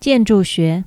建筑学。